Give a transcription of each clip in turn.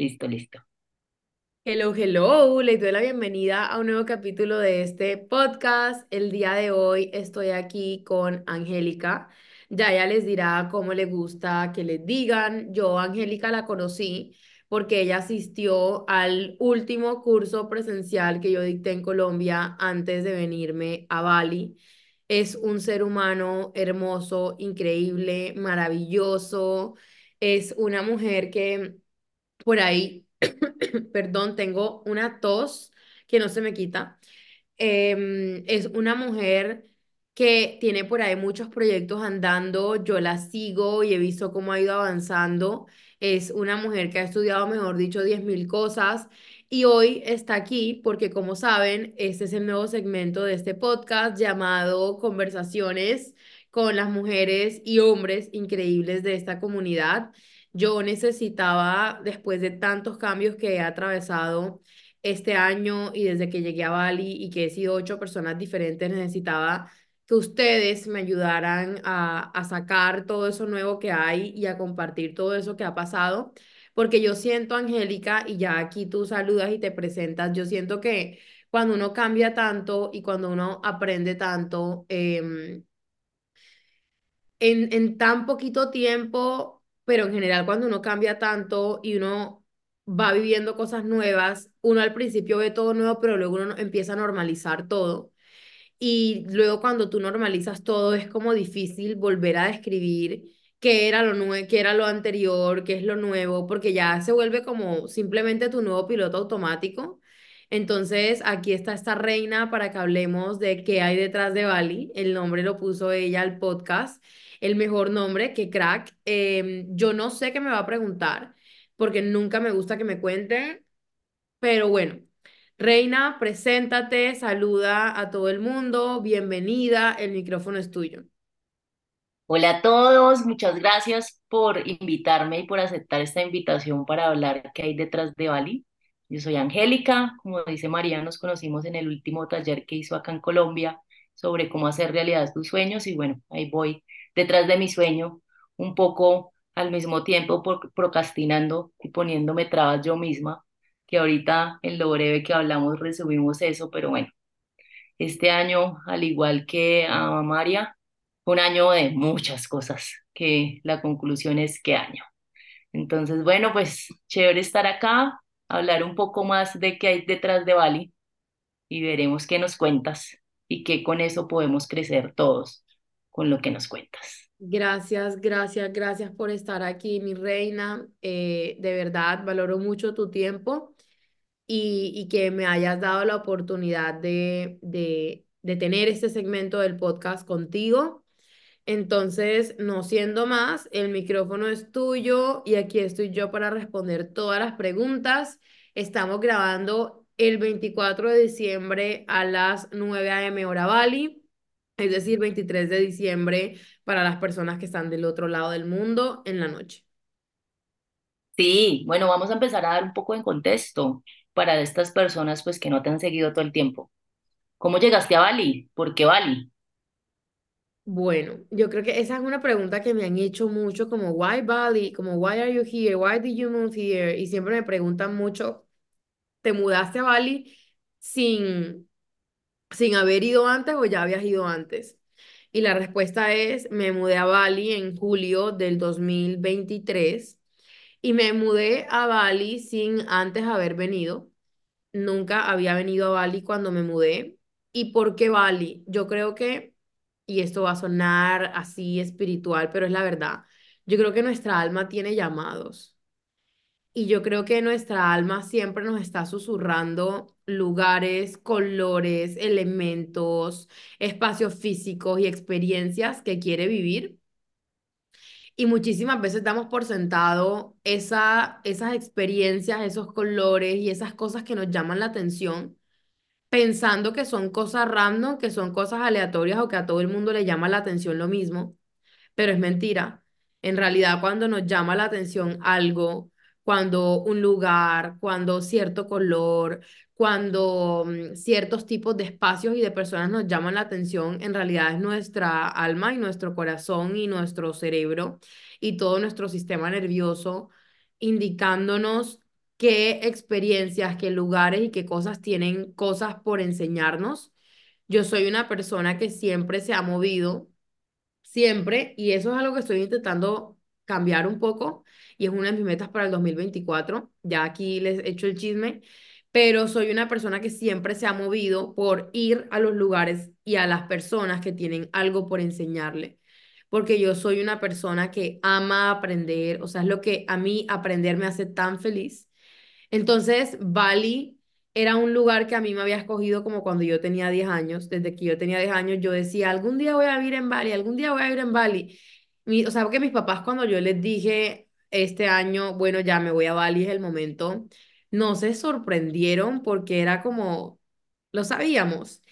Listo, listo. Hello, hello, les doy la bienvenida a un nuevo capítulo de este podcast. El día de hoy estoy aquí con Angélica. Ya ella les dirá cómo le gusta que les digan. Yo, Angélica, la conocí porque ella asistió al último curso presencial que yo dicté en Colombia antes de venirme a Bali. Es un ser humano hermoso, increíble, maravilloso. Es una mujer que por ahí perdón, tengo una tos que no se me quita. Em, es una mujer que tiene por ahí muchos proyectos andando, yo la sigo y he visto cómo ha ido avanzando. Es una mujer que ha estudiado, mejor dicho, 10.000 cosas y hoy está aquí porque, como saben, este es el nuevo segmento de este podcast llamado Conversaciones con las mujeres y hombres increíbles de esta comunidad. Yo necesitaba, después de tantos cambios que he atravesado este año y desde que llegué a Bali y que he sido ocho personas diferentes, necesitaba que ustedes me ayudaran a, a sacar todo eso nuevo que hay y a compartir todo eso que ha pasado. Porque yo siento, Angélica, y ya aquí tú saludas y te presentas, yo siento que cuando uno cambia tanto y cuando uno aprende tanto, eh, en, en tan poquito tiempo, pero en general cuando uno cambia tanto y uno va viviendo cosas nuevas, uno al principio ve todo nuevo, pero luego uno empieza a normalizar todo. Y luego cuando tú normalizas todo es como difícil volver a describir qué era lo nuevo, qué era lo anterior, qué es lo nuevo, porque ya se vuelve como simplemente tu nuevo piloto automático. Entonces, aquí está esta reina para que hablemos de qué hay detrás de Bali. El nombre lo puso ella al podcast el mejor nombre, que crack. Em, yo no sé qué me va a preguntar, porque nunca me gusta que me cuente, pero bueno. Reina, preséntate, saluda a todo el mundo, bienvenida, el micrófono es tuyo. Hola a todos, muchas gracias por invitarme y por aceptar esta invitación para hablar qué hay detrás de Bali. Yo soy Angélica, como dice María, nos conocimos en el último taller que hizo acá en Colombia sobre cómo hacer realidad tus sueños y bueno, ahí voy detrás de mi sueño, un poco al mismo tiempo procrastinando y poniéndome trabas yo misma, que ahorita en lo breve que hablamos resumimos eso, pero bueno, este año, al igual que a María, un año de muchas cosas, que la conclusión es qué año. Entonces, bueno, pues chévere estar acá, hablar un poco más de qué hay detrás de Bali y veremos qué nos cuentas y qué con eso podemos crecer todos con lo que nos cuentas. Gracias, gracias, gracias por estar aquí, mi reina. Eh, de verdad, valoro mucho tu tiempo y, y que me hayas dado la oportunidad de, de, de tener este segmento del podcast contigo. Entonces, no siendo más, el micrófono es tuyo y aquí estoy yo para responder todas las preguntas. Estamos grabando el 24 de diciembre a las 9 a.m. hora Bali es decir, 23 de diciembre para las personas que están del otro lado del mundo en la noche. Sí, bueno, vamos a empezar a dar un poco de contexto para estas personas pues que no te han seguido todo el tiempo. ¿Cómo llegaste a Bali? ¿Por qué Bali? Bueno, yo creo que esa es una pregunta que me han hecho mucho, como why Bali, como why are you here, why did you move here, y siempre me preguntan mucho, ¿te mudaste a Bali sin sin haber ido antes o ya habías ido antes? Y la respuesta es, me mudé a Bali en julio del 2023 y me mudé a Bali sin antes haber venido. Nunca había venido a Bali cuando me mudé. ¿Y por qué Bali? Yo creo que, y esto va a sonar así espiritual, pero es la verdad, yo creo que nuestra alma tiene llamados. Y yo creo que nuestra alma siempre nos está susurrando lugares, colores, elementos, espacios físicos y experiencias que quiere vivir. Y muchísimas veces damos por sentado esa, esas experiencias, esos colores y esas cosas que nos llaman la atención, pensando que son cosas random, que son cosas aleatorias o que a todo el mundo le llama la atención lo mismo, pero es mentira. En realidad, cuando nos llama la atención algo, cuando un lugar, cuando cierto color, cuando mm, ciertos tipos de espacios y de personas nos llaman la atención, en realidad es nuestra alma y nuestro corazón y nuestro cerebro y todo nuestro sistema nervioso indicándonos qué experiencias, qué lugares y qué cosas tienen cosas por enseñarnos. Yo soy una persona que siempre se ha movido, siempre, y eso es algo que estoy intentando cambiar un poco y es una de mis metas para el 2024. Ya aquí les he hecho el chisme, pero soy una persona que siempre se ha movido por ir a los lugares y a las personas que tienen algo por enseñarle. Porque yo soy una persona que ama aprender, o sea, es lo que a mí aprender me hace tan feliz entonces, Bali era un lugar que a mí me había escogido como cuando yo tenía 10 años. Desde que yo tenía 10 años, yo decía, algún día voy a vivir en Bali, algún día voy a vivir en Bali. Mi, o sea, porque mis papás cuando yo les dije este año, bueno, ya me voy a Bali, es el momento, no se sorprendieron porque era como, lo sabíamos.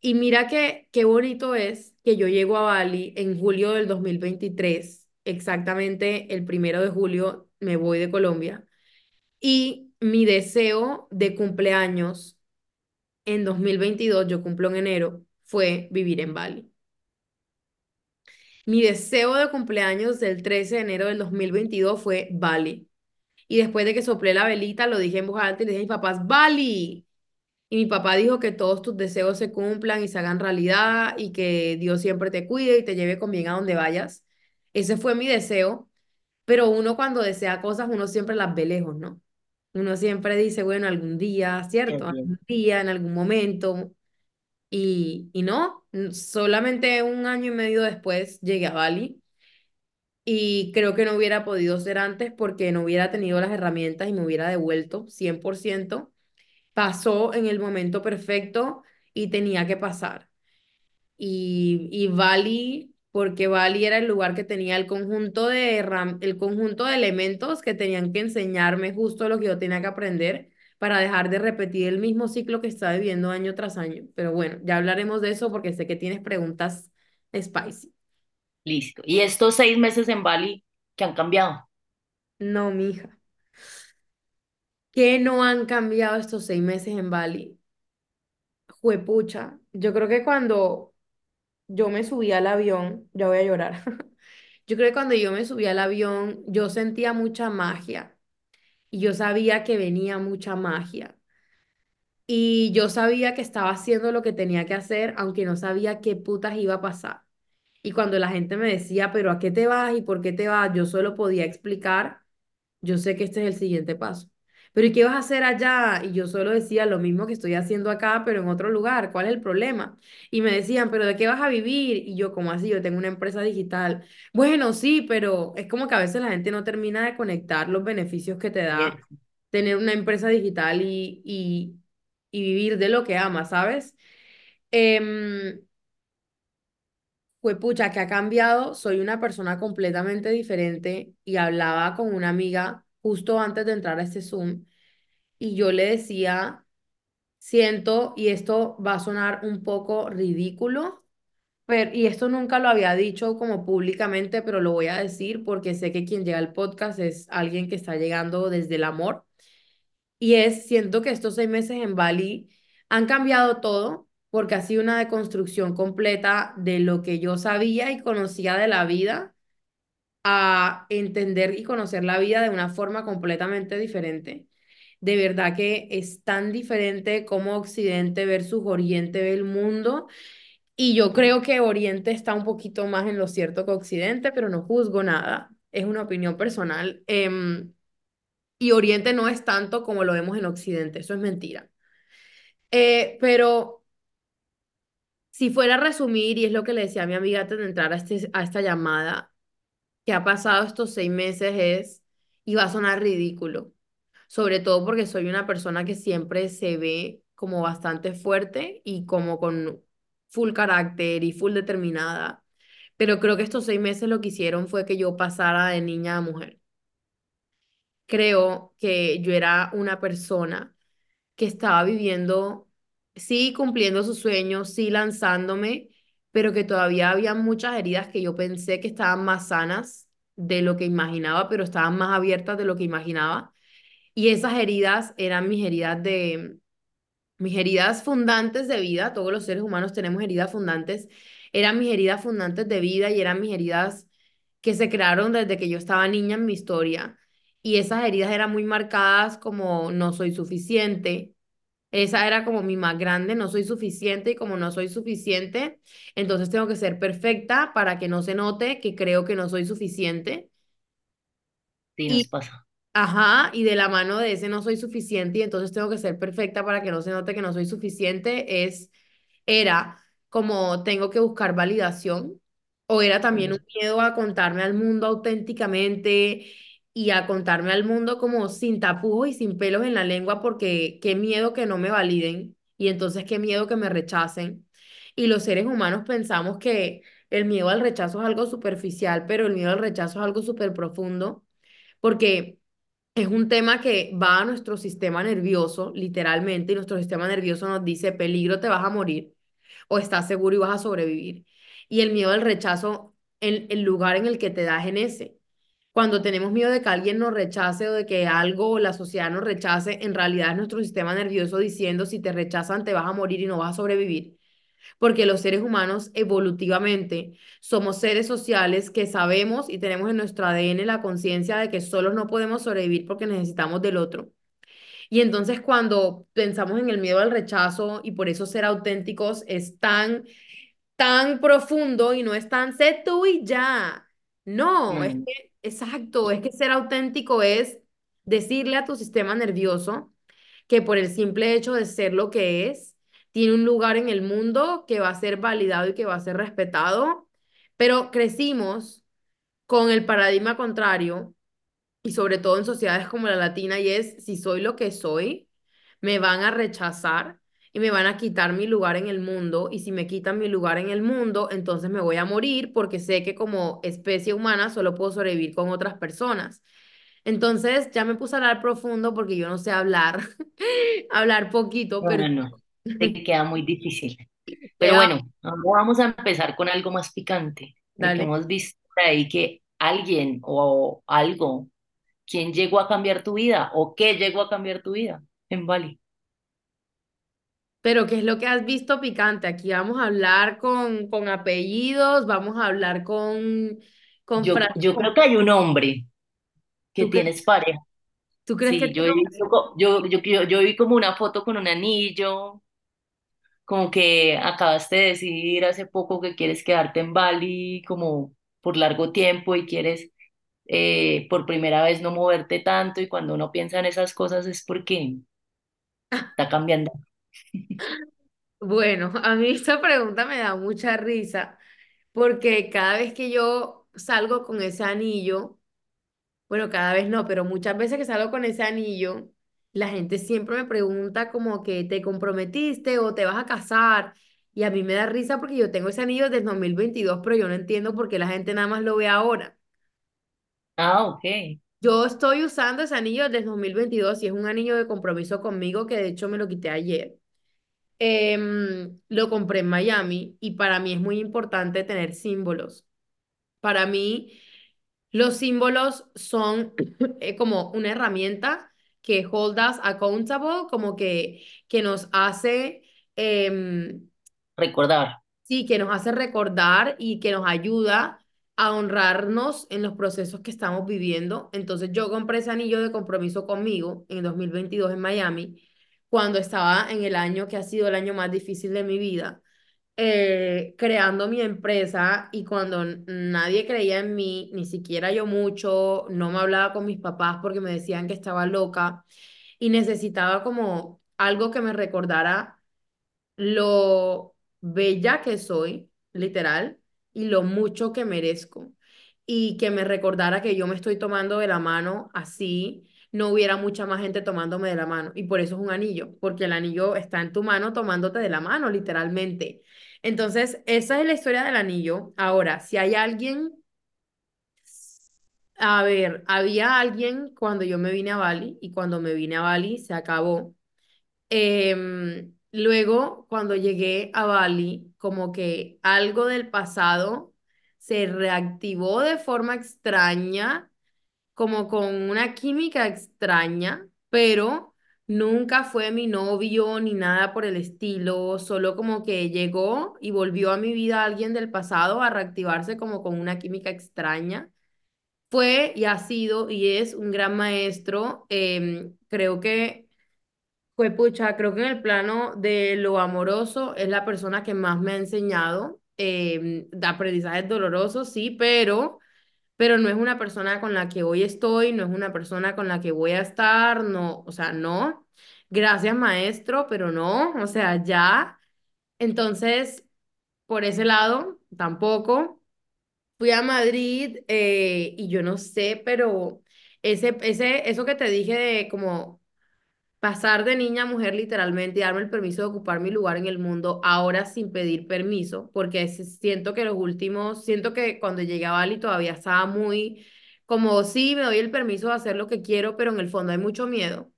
Y mira que qué bonito es que yo llego a Bali en julio del 2023, exactamente el primero de julio me voy de Colombia. Y mi deseo de cumpleaños en 2022, yo cumplo en enero, fue vivir en Bali. Mi deseo de cumpleaños del 13 de enero del 2022 fue Bali. Y después de que soplé la velita, lo dije en voz alta y le dije a mis papás, Bali. Y mi papá dijo que todos tus deseos se cumplan y se hagan realidad y que Dios siempre te cuide y te lleve con bien a donde vayas. Ese fue mi deseo. Pero uno cuando desea cosas, uno siempre las ve lejos, ¿no? Uno siempre dice, bueno, algún día, ¿cierto? Algún día, en algún momento. Y, y no, solamente un año y medio después llegué a Bali y creo que no hubiera podido ser antes porque no hubiera tenido las herramientas y me hubiera devuelto 100%. Pasó en el momento perfecto y tenía que pasar. Y, y Bali, porque Bali era el lugar que tenía el conjunto de, el conjunto de elementos que tenían que enseñarme justo lo que yo tenía que aprender para dejar de repetir el mismo ciclo que estaba viviendo año tras año. Pero bueno, ya hablaremos de eso porque sé que tienes preguntas spicy. Listo. ¿Y estos seis meses en Bali que han cambiado? No, mija. ¿Qué no han cambiado estos seis meses en Bali? Juepucha. Yo creo que cuando yo me subí al avión, ya voy a llorar. Yo creo que cuando yo me subí al avión, yo sentía mucha magia y yo sabía que venía mucha magia. Y yo sabía que estaba haciendo lo que tenía que hacer, aunque no sabía qué putas iba a pasar. Y cuando la gente me decía, pero ¿a qué te vas y por qué te vas? Yo solo podía explicar, yo sé que este es el siguiente paso. Pero ¿y qué vas a hacer allá? Y yo solo decía lo mismo que estoy haciendo acá, pero en otro lugar. ¿Cuál es el problema? Y me decían, pero ¿de qué vas a vivir? Y yo, ¿cómo así? Yo tengo una empresa digital. Bueno, sí, pero es como que a veces la gente no termina de conectar los beneficios que te da tener una empresa digital y, y, y vivir de lo que ama, ¿sabes? Eh, pues pucha, que ha cambiado, soy una persona completamente diferente y hablaba con una amiga justo antes de entrar a este Zoom y yo le decía, siento, y esto va a sonar un poco ridículo, pero, y esto nunca lo había dicho como públicamente, pero lo voy a decir porque sé que quien llega al podcast es alguien que está llegando desde el amor. Y es, siento que estos seis meses en Bali han cambiado todo porque ha sido una deconstrucción completa de lo que yo sabía y conocía de la vida a entender y conocer la vida de una forma completamente diferente. De verdad que es tan diferente como Occidente versus Oriente ve el mundo. Y yo creo que Oriente está un poquito más en lo cierto que Occidente, pero no juzgo nada. Es una opinión personal. Em, y Oriente no es tanto como lo vemos en Occidente, eso es mentira. Eh, pero si fuera a resumir, y es lo que le decía a mi amiga antes de entrar a, este, a esta llamada, que ha pasado estos seis meses es, y va a sonar ridículo, sobre todo porque soy una persona que siempre se ve como bastante fuerte y como con full carácter y full determinada, pero creo que estos seis meses lo que hicieron fue que yo pasara de niña a mujer. Creo que yo era una persona que estaba viviendo, sí cumpliendo sus sueños, sí lanzándome, pero que todavía había muchas heridas que yo pensé que estaban más sanas de lo que imaginaba, pero estaban más abiertas de lo que imaginaba. Y esas heridas eran mis heridas de, mis heridas fundantes de vida, todos los seres humanos tenemos heridas fundantes, eran mis heridas fundantes de vida y eran mis heridas que se crearon desde que yo estaba niña en mi historia. y esas heridas eran muy marcadas como no soy suficiente. Esa era como mi más grande, no soy suficiente y como no soy suficiente, entonces tengo que ser perfecta para que no se note que creo que no soy suficiente. Sí, nos Y pasa. Ajá, y de la mano de ese no soy suficiente y entonces tengo que ser perfecta para que no se note que no soy suficiente, es, era como tengo que buscar validación o era también un miedo a contarme al mundo auténticamente y a contarme al mundo como sin tapujos y sin pelos en la lengua porque qué miedo que no me validen y entonces qué miedo que me rechacen. Y los seres humanos pensamos que el miedo al rechazo es algo superficial, pero el miedo al rechazo es algo súper profundo porque es un tema que va a nuestro sistema nervioso, literalmente, y nuestro sistema nervioso nos dice, peligro, te vas a morir, o estás seguro y vas a sobrevivir. Y el miedo al rechazo, el, el lugar en el que te das en ese. Cuando tenemos miedo de que alguien nos rechace o de que algo o la sociedad nos rechace, en realidad es nuestro sistema nervioso diciendo, si te rechazan, te vas a morir y no vas a sobrevivir porque los seres humanos evolutivamente somos seres sociales que sabemos y tenemos en nuestro ADN la conciencia de que solos no podemos sobrevivir porque necesitamos del otro. Y entonces cuando pensamos en el miedo al rechazo y por eso ser auténticos es tan, tan profundo y no es tan sé tú y ya. No, es mm, que, exacto, es que ser auténtico es decirle a tu sistema nervioso que por el simple hecho de ser lo que es, tiene un lugar en el mundo que va a ser validado y que va a ser respetado, pero crecimos con el paradigma contrario y sobre todo en sociedades como la latina y es, si soy lo que soy, me van a rechazar y me van a quitar mi lugar en el mundo y si me quitan mi lugar en el mundo, entonces me voy a morir porque sé que como especie humana solo puedo sobrevivir con otras personas. Entonces ya me puse a hablar profundo porque yo no sé hablar, hablar poquito, pero No, te queda muy difícil. Pero bueno, vamos a empezar con algo más picante, dale. hemos visto ahí que alguien o algo, ¿quién llegó a cambiar tu vida o qué llegó a cambiar tu vida en Bali? Pero ¿qué es lo que has visto picante? Aquí vamos a hablar con, con apellidos, vamos a hablar con, con Yo, yo creo que hay un hombre que ¿tú crees, tienes pareja. tú crees que Sí, yo co- yo, yo, yo, yo vi como una foto con un anillo, como que acabaste de decidir hace poco que quieres quedarte en Bali como por largo tiempo y quieres eh, por primera vez no moverte tanto y cuando uno piensa en esas cosas es porque está cambiando. Bueno, a mí esta pregunta me da mucha risa porque cada vez que yo salgo con ese anillo, Bueno, cada vez no, pero muchas veces que salgo con ese anillo, la gente siempre me pregunta como que te comprometiste o te vas a casar. Y a mí me da risa porque yo tengo ese anillo desde 2022, pero yo no entiendo por qué la gente nada más lo ve ahora. Ah, ok. Yo estoy usando ese anillo desde 2022 y es un anillo de compromiso conmigo que de hecho me lo quité ayer. Em, lo compré en Miami y para mí es muy importante tener símbolos. Para mí... Los símbolos son eh, como una herramienta que hold us accountable, como que, que nos hace, em, Recordar. sí, que nos hace recordar y que nos ayuda a honrarnos en los procesos que estamos viviendo. Entonces yo compré ese anillo de compromiso conmigo en 2022 en Miami, cuando estaba en el año que ha sido el año más difícil de mi vida eh, creando mi empresa y cuando nadie creía en mí, ni siquiera yo mucho, no me hablaba con mis papás porque me decían que estaba loca y necesitaba como algo que me recordara lo bella que soy, literal, y lo mucho que merezco. Y que me recordara que yo me estoy tomando de la mano así, no hubiera mucha más gente tomándome de la mano. Y por eso es un anillo, porque el anillo está en tu mano tomándote de la mano, literalmente. Entonces, esa es la historia del anillo. Ahora, si hay alguien, a ver, había alguien cuando yo me vine a Bali y cuando me vine a Bali se acabó. Em, luego, cuando llegué a Bali, como que algo del pasado se reactivó de forma extraña, como con una química extraña, pero nunca fue mi novio ni nada por el estilo, solo como que llegó y volvió a mi vida alguien del pasado a reactivarse como con una química extraña. fue y ha sido y es un gran maestro. Em, creo que fue pucha, creo que en el plano de lo amoroso es la persona que más me ha enseñado. em, de aprendizajes dolorosos, sí, pero, pero no es una persona con la que hoy estoy, no es una persona con la que voy a estar, no, o sea, no. Gracias, maestro, pero no, o sea, ya. Entonces, por ese lado, tampoco. Fui a Madrid eh, y yo no sé, pero ese, ese, eso que te dije de como pasar de niña a mujer literalmente y darme el permiso de ocupar mi lugar en el mundo ahora sin pedir permiso, porque siento que los últimos, siento que cuando llegué a Bali todavía estaba muy como, sí, me doy el permiso de hacer lo que quiero, pero en el fondo hay mucho miedo.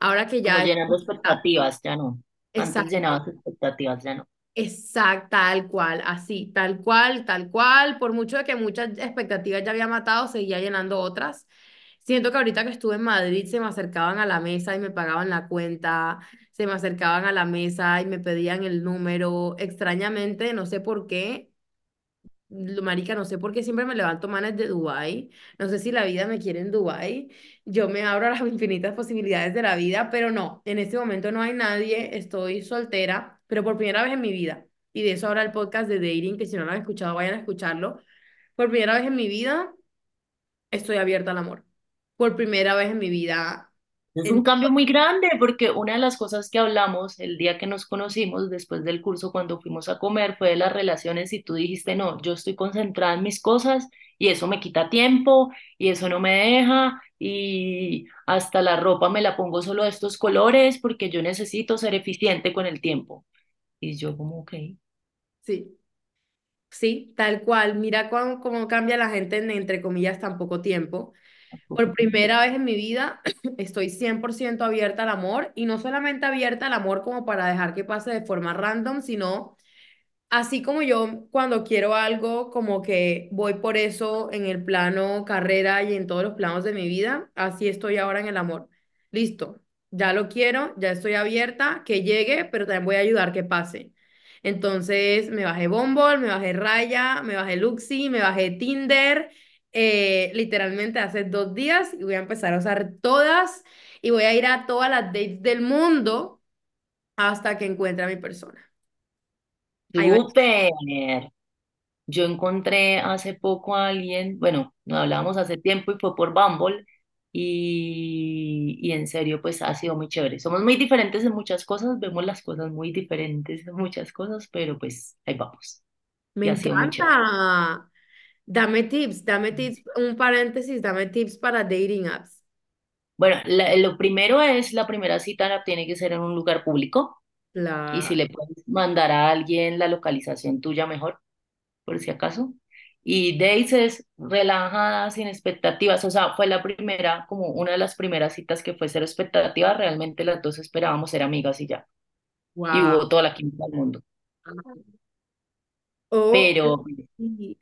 Ahora que Como ya... llenando expectativas, ya no. Antes Exacto. llenabas expectativas, ya no. Exacto, tal cual, así, tal cual, tal cual. Por mucho de que muchas expectativas ya había matado, seguía llenando otras. Siento que ahorita que estuve en Madrid se me acercaban a la mesa y me pagaban la cuenta, se me acercaban a la mesa y me pedían el número. Extrañamente, no sé por qué, Marica, no sé por qué siempre me levanto manes de Dubái. No sé si la vida me quiere en Dubái. Yo me abro a las infinitas posibilidades de la vida, pero no, en este momento no hay nadie. Estoy soltera, pero por primera vez en mi vida. Y de eso habla el podcast de dating, que si no lo han escuchado, vayan a escucharlo. Por primera vez en mi vida estoy abierta al amor. Por primera vez en mi vida. Es un cambio muy grande porque una de las cosas que hablamos el día que nos conocimos después del curso cuando fuimos a comer fue de las relaciones y tú dijiste, no, yo estoy concentrada en mis cosas y eso me quita tiempo y eso no me deja y hasta la ropa me la pongo solo de estos colores porque yo necesito ser eficiente con el tiempo. Y yo como, ok, Sí, sí, tal cual. Mira cómo, cómo cambia la gente en, entre comillas, tan poco tiempo. Por primera vez en mi vida estoy 100% abierta al amor y no solamente abierta al amor como para dejar que pase de forma random, sino Así como yo cuando quiero algo, como que voy por eso en el plano carrera y en todos los planos de mi vida, así estoy ahora en el amor. Listo, ya lo quiero, ya estoy abierta, que llegue, pero también voy a ayudar que pase. Entonces me bajé Bumble, me bajé Raya, me bajé Luxy, me bajé Tinder, eh, literalmente hace dos días y voy a empezar a usar todas y voy a ir a todas las dates del mundo hasta que encuentre a mi persona. Súper. Yo encontré hace poco a alguien, bueno, nos hablábamos hace tiempo y fue por Bumble y, y en serio pues ha sido muy chévere. Somos muy diferentes en muchas cosas, vemos las cosas muy diferentes en muchas cosas, pero pues ahí vamos Me y encanta. Dame tips, dame tips, un paréntesis, dame tips para dating apps. Bueno, la- lo primero es, la primera cita la tiene que ser en un lugar público y si le puedes mandar a alguien la localización tuya mejor. por si acaso. Y Daisy es relajada, sin expectativas, o sea, fue la primera, como una de las primeras citas que fue cero expectativas, realmente las dos esperábamos ser amigas y ya, y Wow. hubo toda la química del mundo, Oh, pero sí.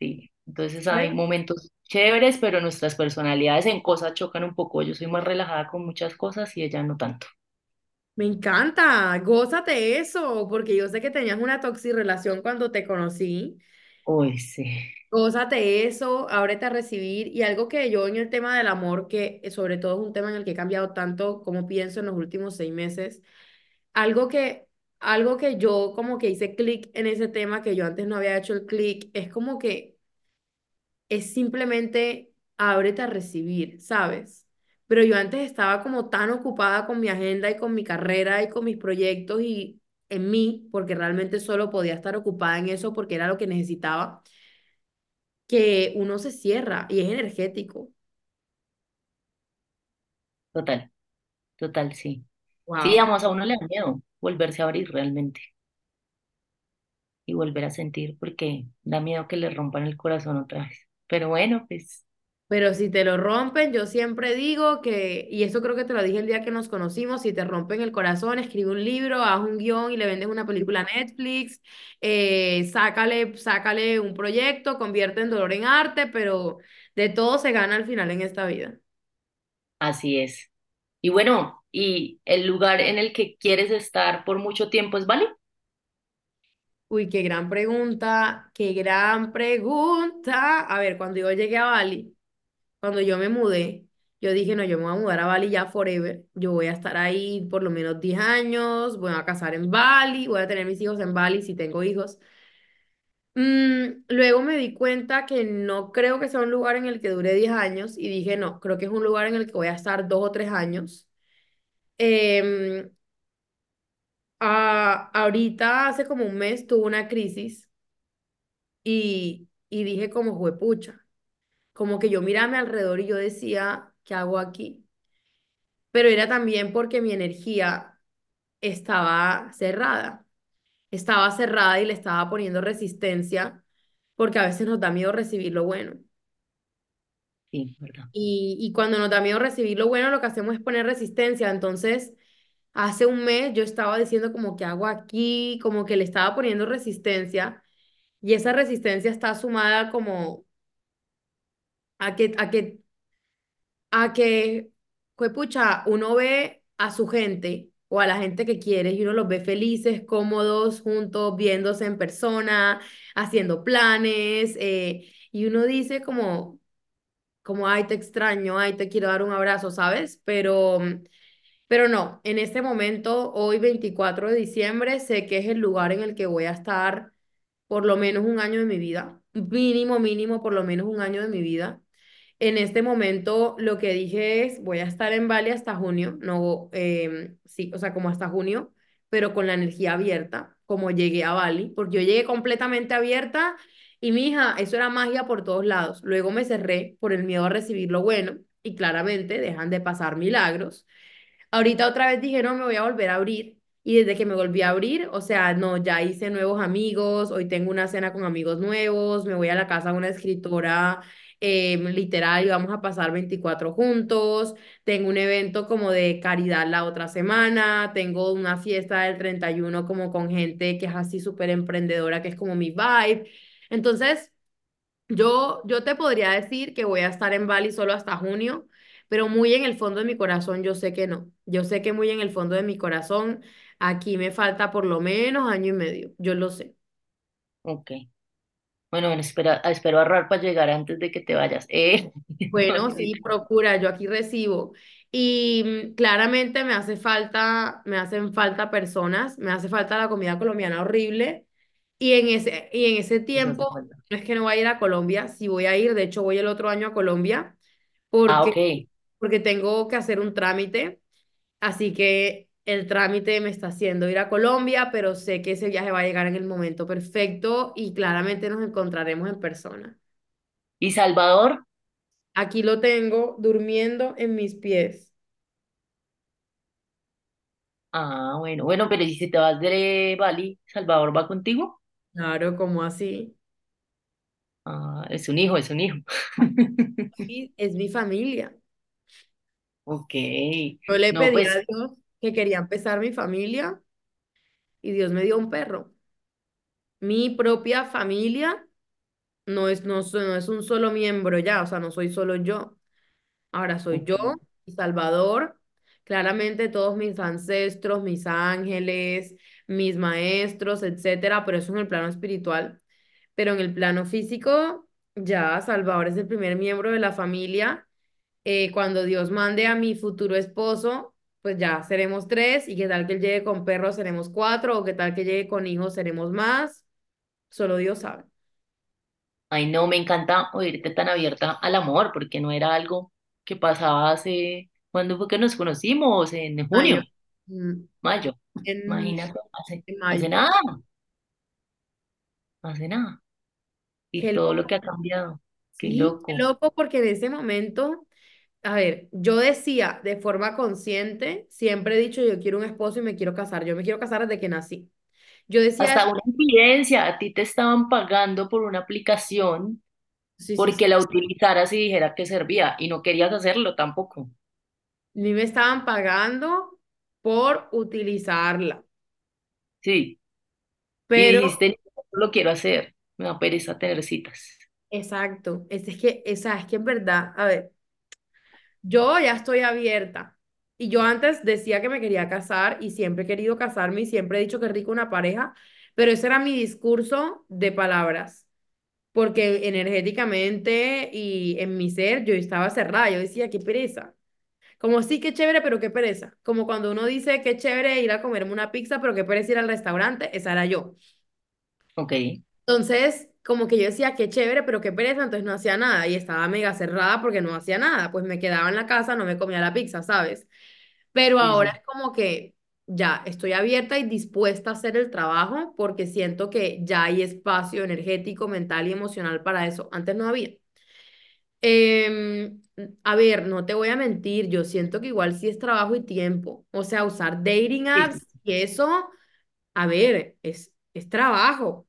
sí, entonces hay momentos chéveres, pero nuestras personalidades en cosas chocan un poco, yo soy más relajada con muchas cosas y ella no tanto. Me encanta, gózate eso, porque yo sé que tenías una relación cuando te conocí. Uy, sí, Gózate eso, ábrete a recibir. Y algo que yo en el tema del amor, que sobre todo es un tema en el que he cambiado tanto como pienso en los últimos seis meses, algo que, algo que yo como que hice clic en ese tema que yo antes no había hecho el clic, es como que es simplemente ábrete a recibir, ¿sabes? Pero yo antes estaba como tan ocupada con mi agenda y con mi carrera y con mis proyectos y en mí, porque realmente solo podía estar ocupada en eso porque era lo que necesitaba, que uno se cierra y es energético. total, total, sí. Sí, Wow. digamos, a uno le da miedo volverse a abrir realmente y volver a sentir porque da miedo que le rompan el corazón otra vez. Pero bueno, pues Pero si te lo rompen, yo siempre digo que, y eso creo que te lo dije el día que nos conocimos, si te rompen el corazón, escribe un libro, haz un guion y le vendes una película a Netflix, eh, sácale, sácale un proyecto, convierte en dolor en arte, pero de todo se gana al final en esta vida. así es. Y bueno, ¿y el lugar en el que quieres estar por mucho tiempo es Bali? Uy, qué gran pregunta, qué gran pregunta. A ver, cuando yo llegué a Bali. cuando yo me mudé, yo dije, no, yo me voy a mudar a Bali ya forever. Yo voy a estar ahí por lo menos 10 años, voy a casar en Bali, voy a tener mis hijos en Bali si tengo hijos. Mm, luego me di cuenta que no creo que sea un lugar en el que dure 10 años y dije, no, creo que es un lugar en el que voy a estar dos o tres años. Em, a- ahorita, hace como un mes, tuve una crisis y, y dije como juepucha, como que yo miraba a mi alrededor y yo decía, ¿qué hago aquí? Pero era también porque mi energía estaba cerrada, estaba cerrada y le estaba poniendo resistencia porque a veces nos da miedo recibir lo bueno. Sí, ¿verdad? Y, y cuando nos da miedo recibir lo bueno, lo que hacemos es poner resistencia. Entonces, hace un mes yo estaba diciendo como que hago aquí, como que le estaba poniendo resistencia y esa resistencia está sumada como a que, a que, a que, pucha, uno ve a su gente o a la gente que quiere y uno los ve felices, cómodos, juntos, viéndose en persona, haciendo planes, eh, y uno dice como como, ay, te extraño, ay, te quiero dar un abrazo, ¿sabes? Pero, pero no, en este momento, hoy 24 de diciembre, sé que es el lugar en el que voy a estar por lo menos un año de mi vida, mínimo, mínimo, por lo menos un año de mi vida. En este momento lo que dije es, voy a estar en Bali hasta junio, no, em, sí, o sea, como hasta junio, pero con la energía abierta, como llegué a Bali, porque yo llegué completamente abierta y mi hija, eso era magia por todos lados. Luego me cerré por el miedo a recibir lo bueno y claramente dejan de pasar milagros. Ahorita otra vez dije, no, me voy a volver a abrir. Y desde que me volví a abrir, o sea, no, ya hice nuevos amigos, hoy tengo una cena con amigos nuevos, me voy a la casa de una escritora eh, literal y vamos a pasar 24 juntos, tengo un evento como de caridad la otra semana, tengo una fiesta del 31 como con gente que es así súper emprendedora, que es como mi vibe. Entonces, yo, yo te podría decir que voy a estar en Bali solo hasta junio, pero muy en el fondo de mi corazón yo sé que no. Yo sé que muy en el fondo de mi corazón aquí me falta por lo menos año y medio. Yo lo sé. Ok. Bueno, bueno, espera, espero ahorrar para llegar antes de que te vayas. Eh, Bueno, sí, procura, yo aquí recibo. Y mm, claramente me hace falta, me hacen falta personas, me hace falta la comida colombiana horrible. Y en ese, y en ese tiempo, no es que no voy a ir a Colombia, sí voy a ir, de hecho voy el otro año a Colombia, Ah, porque, ok. Porque tengo que hacer un trámite, así que el trámite me está haciendo ir a Colombia, pero sé que ese viaje va a llegar en el momento perfecto y claramente nos encontraremos en persona. ¿Y Salvador? Aquí lo tengo durmiendo en mis pies. Ah, bueno, bueno, pero ¿y si te vas de Bali, Salvador va contigo? Claro, como así? Ah, es un hijo, es un hijo. Sí, es mi familia. Ok. Yo le No, pedí a pues Dios que quería empezar mi familia y Dios me dio un perro. Mi propia familia no es, no, so- no es un solo miembro ya, o sea, no soy solo yo. Ahora soy Ok. yo y Salvador. Claramente todos mis ancestros, mis ángeles, mis maestros, etcétera, pero eso en el plano espiritual. Pero en el plano físico, ya Salvador es el primer miembro de la familia eh, cuando Dios mande a mi futuro esposo, pues ya seremos tres, y qué tal que él llegue con perros, seremos cuatro, o qué tal que llegue con hijos, seremos más, solo Dios sabe. Ay, no, me encanta oírte tan abierta al amor, porque no era algo que pasaba hace, ¿cuándo fue que nos conocimos? En Mayo, junio, mm, mayo. en, Imagínate, hace, en hace mayo. nada, hace nada. Y Qué todo lo que loco, ha cambiado. Qué sí, qué loco. loco, porque en ese momento, a ver, yo decía de forma consciente, siempre he dicho, yo quiero un esposo y me quiero casar, yo me quiero casar desde que nací. Yo decía Hasta una evidencia, a ti te estaban pagando por una aplicación sí, sí, sí. porque la utilizaras y dijera que servía y no querías hacerlo tampoco. Mí me estaban pagando por utilizarla, Sí, y pero dijiste, no lo quiero hacer, me da pereza tener citas. Exacto, es, es que, esa, es que en verdad, a ver, yo ya estoy abierta y yo antes decía que me quería casar y siempre he querido casarme y siempre he dicho que rico una pareja, pero ese era mi discurso de palabras. porque energéticamente y en mi ser yo estaba cerrada, yo decía, qué pereza. Como sí, qué chévere, pero qué pereza. Como cuando uno dice, qué chévere ir a comerme una pizza, pero qué pereza ir al restaurante, esa era yo. Ok, Entonces, como que yo decía, qué chévere, pero qué pereza, entonces no hacía nada y estaba mega cerrada porque no hacía nada, pues me quedaba en la casa, no me comía la pizza, ¿sabes? Pero ahora es como que ya estoy abierta y dispuesta a hacer el trabajo porque siento que ya hay espacio energético, mental y emocional para eso. Antes no había. Em, a ver, no te voy a mentir, yo siento que igual sí es trabajo y tiempo. O sea, usar dating sí. apps y eso, a ver, es, es trabajo.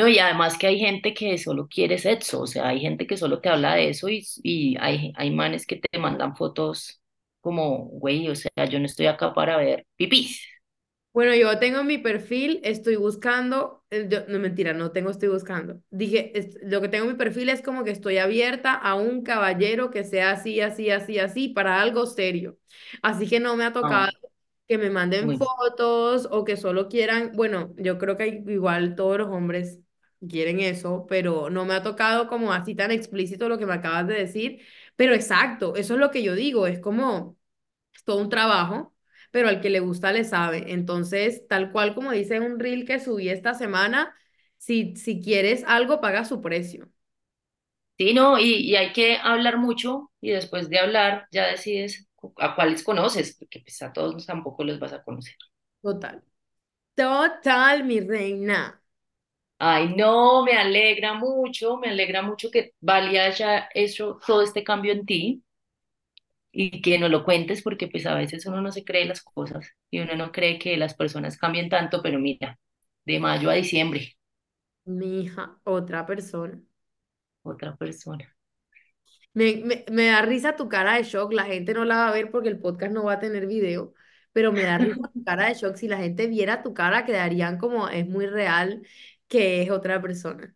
No, y además que hay gente que solo quiere sexo, o sea, hay gente que solo te habla de eso y, y hay, hay manes que te mandan fotos como, güey, o sea, yo no estoy acá para ver pipis. Bueno, yo tengo en mi perfil, estoy buscando, eh, yo- no mentira, no tengo, estoy buscando. Dije, es- lo que tengo en mi perfil es como que estoy abierta a un caballero que sea así, así, así, así, para algo serio. Así que no me ha Ah, tocado que me manden fotos o que solo quieran, bueno, yo creo que igual todos los hombres quieren eso, pero no me ha tocado como así tan explícito lo que me acabas de decir. Pero exacto, eso es lo que yo digo, es como es todo un trabajo, pero al que le gusta le sabe. Entonces, tal cual como dice un reel que subí esta semana, si, si quieres algo, paga su precio. Sí, no, y, y hay que hablar mucho y después de hablar ya decides a cuáles conoces, porque pues a todos tampoco los vas a conocer. Total. Total, mi reina. Ay, no, me alegra mucho, me alegra mucho que Vali haya hecho todo este cambio en ti y que no lo cuentes porque pues a veces uno no se cree las cosas y uno no cree que las personas cambien tanto, pero mira, de mayo a diciembre, Mi hija, otra persona. otra persona. Me, me, me da risa tu cara de shock. La gente no la va a ver porque el podcast no va a tener video, pero me da risa tu cara de shock. Si la gente viera tu cara, quedarían como es muy real que es otra persona.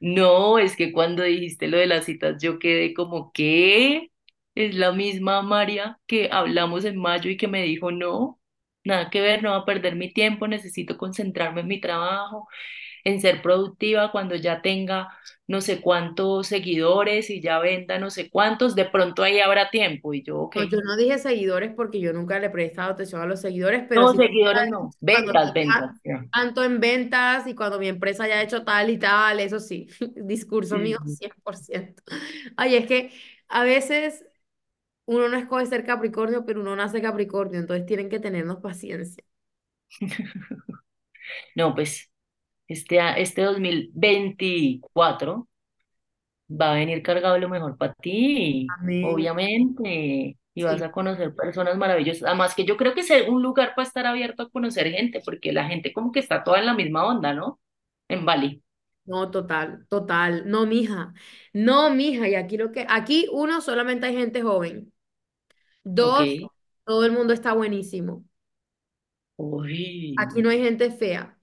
No, es que cuando dijiste lo de las citas yo quedé como, ¿qué? Es la misma María que hablamos en mayo y que me dijo, no, nada que ver, no va a perder mi tiempo, necesito concentrarme en mi trabajo, en ser productiva cuando ya tenga no sé cuántos seguidores y ya venda no sé cuántos, de pronto ahí habrá tiempo. Y yo, ok, No, yo no dije seguidores porque yo nunca le he prestado atención a los seguidores, pero no, sí seguidores no, ventas, ventas. ya. tanto en ventas y cuando mi empresa haya hecho tal y tal, eso sí, discurso mío Sí. 100%. Ay, es que a veces uno no escoge ser Capricornio, pero uno nace Capricornio, entonces tienen que tenernos paciencia. No, pues este, este 2024 va a venir cargado lo mejor para ti, Amén. obviamente, y vas a conocer personas maravillosas. Además que yo creo que es un lugar para estar abierto a conocer gente, porque la gente como que está toda en la misma onda, ¿no? En Bali. no, total, total. No, mija. No, mija. Y aquí lo que, aquí uno, solamente hay gente joven. Dos, todo el mundo está buenísimo. Aquí no hay gente fea.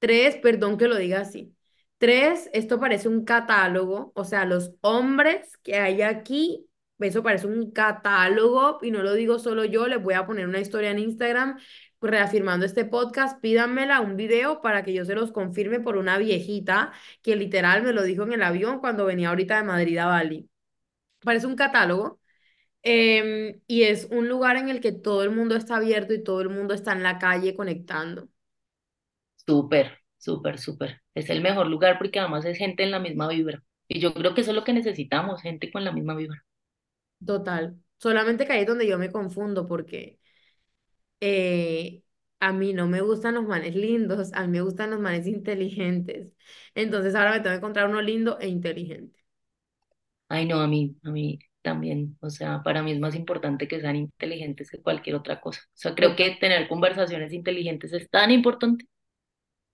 Tres, perdón que lo diga así. Tres, esto parece un catálogo, o sea, los hombres que hay aquí, eso parece un catálogo y no lo digo solo yo, les voy a poner una historia en Instagram reafirmando este podcast, pídanmela un video para que yo se los confirme por una viejita que literal me lo dijo en el avión cuando venía ahorita de Madrid a Bali. Parece un catálogo em, y es un lugar en el que todo el mundo está abierto y todo el mundo está en la calle conectando. Súper, súper, súper. Es el mejor lugar porque además es gente en la misma vibra. Y yo creo que eso es lo que necesitamos, gente con la misma vibra. Total. Solamente que ahí es donde yo me confundo porque eh, a mí no me gustan los manes lindos, a mí me gustan los manes inteligentes. Entonces ahora me tengo que encontrar uno lindo e inteligente. Ay, no, a mí, a mí también. O sea, para mí es más importante que sean inteligentes que cualquier otra cosa. O sea, creo que tener conversaciones inteligentes es tan importante.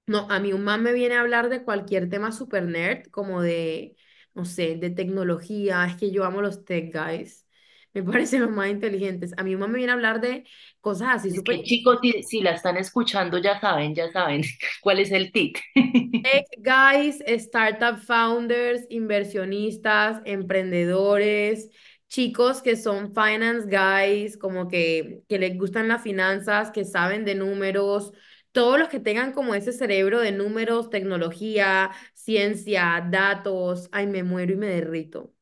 No, a mí un man me viene a hablar de cualquier tema super nerd, como de, no sé, de tecnología. Es que yo amo los tech guys. Me parecen los más inteligentes. A mí un man me viene a hablar de cosas así Es súper que chicos, si, si la están escuchando, ya saben, ya saben cuál es el tic. Tech guys, startup founders, inversionistas, emprendedores, chicos que son finance guys, como que, que les gustan las finanzas, que saben de números, todos los que tengan como ese cerebro de números, tecnología, ciencia, datos, ay, me muero y me derrito.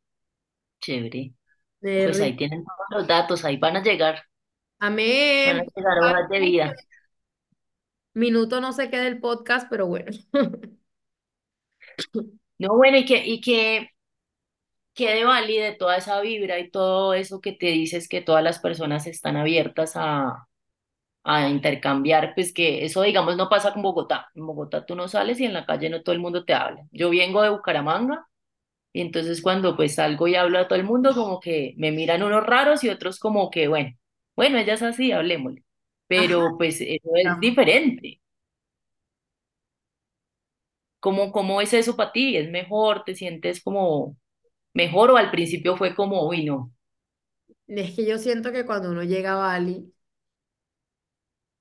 Chévere. Me Pues ahí tienen todos los datos, ahí van a llegar, van a Amén. llegar hojas de vida. Minuto no sé qué del podcast, pero bueno. No, bueno, y que, y que, que de Bali, de toda esa vibra y todo eso que te dices que todas las personas están abiertas a, a intercambiar, pues que eso, digamos, no pasa con Bogotá. En Bogotá tú no sales y en la calle no todo el mundo te habla. Yo vengo de Bucaramanga y entonces cuando pues salgo y hablo a todo el mundo, como que me miran unos raros y otros como que, bueno, bueno, ella es así, hablemosle. Ajá. Pero pues eso es diferente. ¿Cómo, cómo es eso para ti? ¿Es mejor? ¿Te sientes como mejor o al principio fue como, uy, no? Es que yo siento que cuando uno llega a Bali,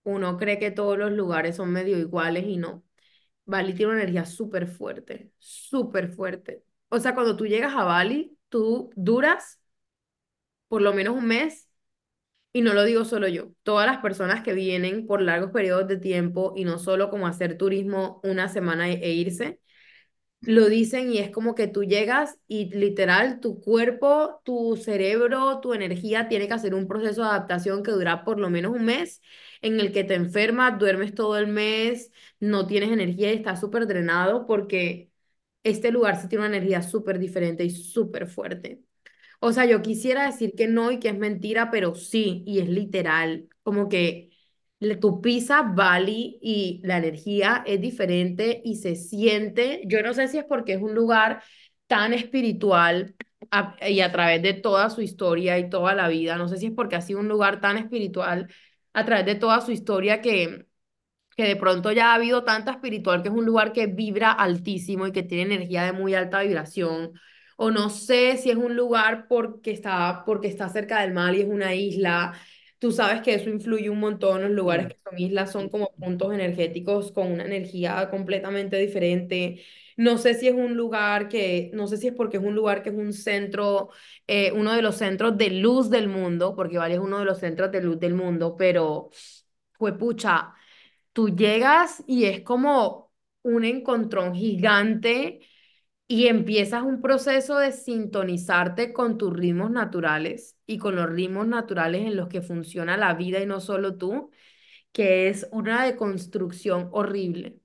uno cree que todos los lugares son medio iguales y no. Bali tiene una energía súper fuerte, súper fuerte. O sea, cuando tú llegas a Bali, tú duras por lo menos un mes, y no lo digo solo yo, todas las personas que vienen por largos periodos de tiempo y no solo como hacer turismo una semana e e irse, lo dicen y es como que tú llegas y literal tu cuerpo, tu cerebro, tu energía tiene que hacer un proceso de adaptación que dura por lo menos un mes, en el que te enfermas, duermes todo el mes, no tienes energía y estás súper drenado porque este lugar sí tiene una energía súper diferente y súper fuerte. O sea, yo quisiera decir que no y que es mentira, pero sí, y es literal, como que tu pisa Bali y la energía es diferente y se siente, yo no sé si es porque es un lugar tan espiritual y a través de toda su historia y toda la vida, no sé si es porque ha sido un lugar tan espiritual a través de toda su historia que que de pronto ya ha habido tanta espiritual que es un lugar que vibra altísimo y que tiene energía de muy alta vibración, o no sé si es un lugar porque está, porque está cerca del mar y es una isla. Tú sabes que eso influye un montón. Los lugares que son islas son como puntos energéticos con una energía completamente diferente. No sé si es un lugar que, no sé si es porque es un lugar que es un centro, eh, uno de los centros de luz del mundo, porque Bali es uno de los centros de luz del mundo, pero fue pucha tú llegas y es como un encontrón gigante y empiezas un proceso de sintonizarte con tus ritmos naturales y con los ritmos naturales en los que funciona la vida y no solo tú, que es una deconstrucción horrible.